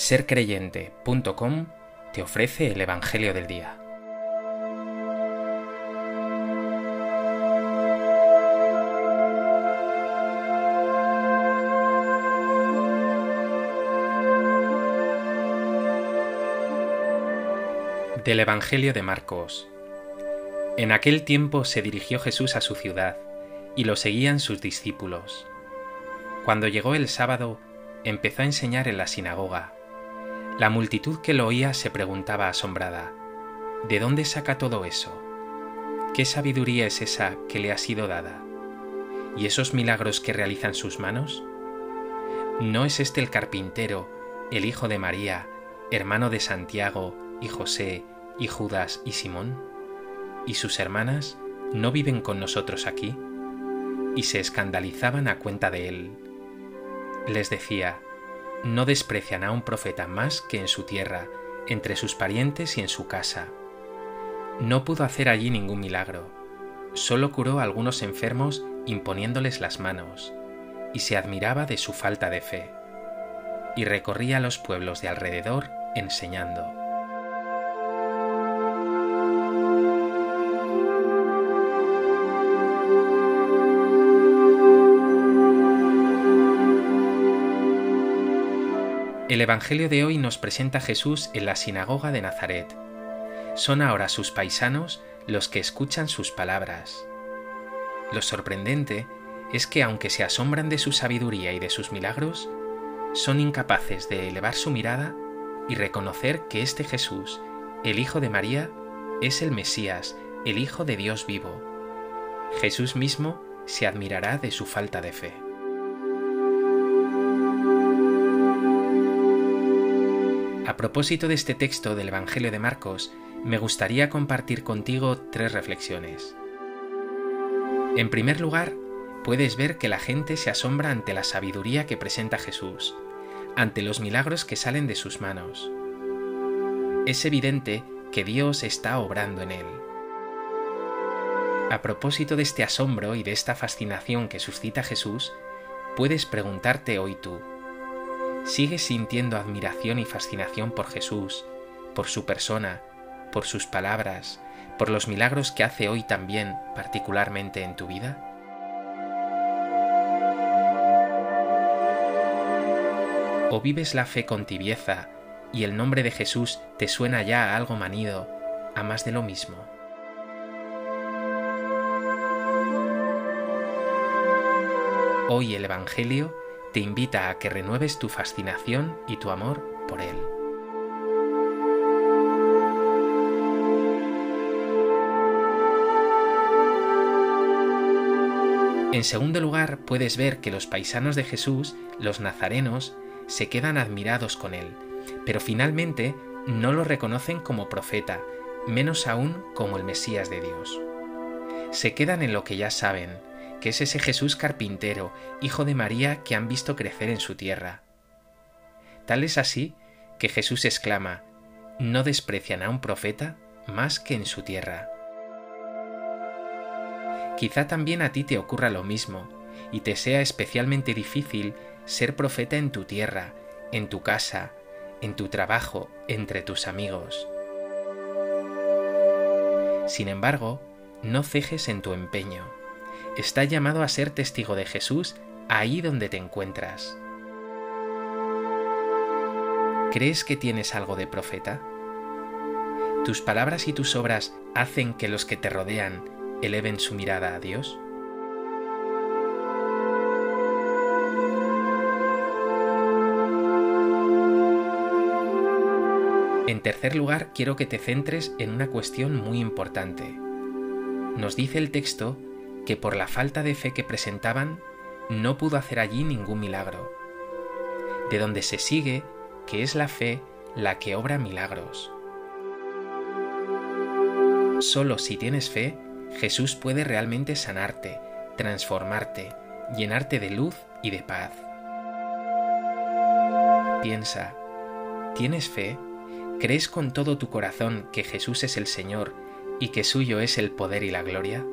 sercreyente.com te ofrece el Evangelio del Día. Del Evangelio de Marcos. En aquel tiempo se dirigió Jesús a su ciudad, y lo seguían sus discípulos. Cuando llegó el sábado, empezó a enseñar en la sinagoga la multitud que lo oía se preguntaba asombrada, ¿de dónde saca todo eso? ¿Qué sabiduría es esa que le ha sido dada? ¿Y esos milagros que realizan sus manos? ¿No es este el carpintero, el hijo de María, hermano de Santiago y José y Judas y Simón? ¿Y sus hermanas no viven con nosotros aquí? Y se escandalizaban a cuenta de él. Les decía, no desprecian a un profeta más que en su tierra, entre sus parientes y en su casa. No pudo hacer allí ningún milagro, solo curó a algunos enfermos imponiéndoles las manos, y se admiraba de su falta de fe, y recorría los pueblos de alrededor enseñando. El Evangelio de hoy nos presenta a Jesús en la sinagoga de Nazaret. Son ahora sus paisanos los que escuchan sus palabras. Lo sorprendente es que aunque se asombran de su sabiduría y de sus milagros, son incapaces de elevar su mirada y reconocer que este Jesús, el Hijo de María, es el Mesías, el Hijo de Dios vivo. Jesús mismo se admirará de su falta de fe. A propósito de este texto del Evangelio de Marcos, me gustaría compartir contigo tres reflexiones. En primer lugar, puedes ver que la gente se asombra ante la sabiduría que presenta Jesús, ante los milagros que salen de sus manos. Es evidente que Dios está obrando en él. A propósito de este asombro y de esta fascinación que suscita Jesús, puedes preguntarte hoy tú, ¿Sigues sintiendo admiración y fascinación por Jesús, por su persona, por sus palabras, por los milagros que hace hoy también, particularmente en tu vida? ¿O vives la fe con tibieza y el nombre de Jesús te suena ya a algo manido, a más de lo mismo? Hoy el Evangelio te invita a que renueves tu fascinación y tu amor por Él. En segundo lugar, puedes ver que los paisanos de Jesús, los nazarenos, se quedan admirados con Él, pero finalmente no lo reconocen como profeta, menos aún como el Mesías de Dios. Se quedan en lo que ya saben, que es ese Jesús carpintero, hijo de María que han visto crecer en su tierra. Tal es así que Jesús exclama, no desprecian a un profeta más que en su tierra. Quizá también a ti te ocurra lo mismo y te sea especialmente difícil ser profeta en tu tierra, en tu casa, en tu trabajo, entre tus amigos. Sin embargo, no cejes en tu empeño está llamado a ser testigo de Jesús ahí donde te encuentras. ¿Crees que tienes algo de profeta? ¿Tus palabras y tus obras hacen que los que te rodean eleven su mirada a Dios? En tercer lugar, quiero que te centres en una cuestión muy importante. Nos dice el texto que por la falta de fe que presentaban no pudo hacer allí ningún milagro, de donde se sigue que es la fe la que obra milagros. Solo si tienes fe, Jesús puede realmente sanarte, transformarte, llenarte de luz y de paz. Piensa, ¿tienes fe? ¿Crees con todo tu corazón que Jesús es el Señor y que suyo es el poder y la gloria?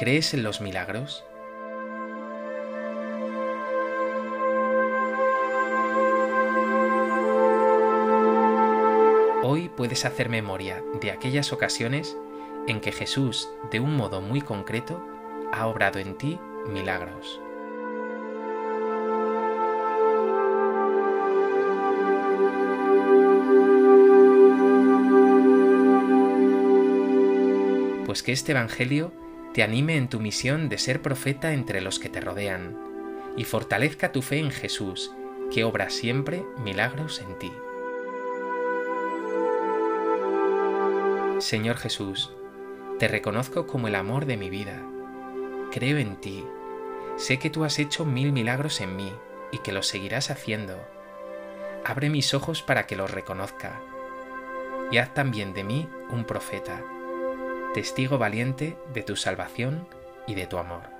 ¿Crees en los milagros? Hoy puedes hacer memoria de aquellas ocasiones en que Jesús, de un modo muy concreto, ha obrado en ti milagros. Pues que este Evangelio te anime en tu misión de ser profeta entre los que te rodean y fortalezca tu fe en Jesús, que obra siempre milagros en ti. Señor Jesús, te reconozco como el amor de mi vida. Creo en ti. Sé que tú has hecho mil milagros en mí y que los seguirás haciendo. Abre mis ojos para que los reconozca. Y haz también de mí un profeta, testigo valiente de tu salvación y de tu amor.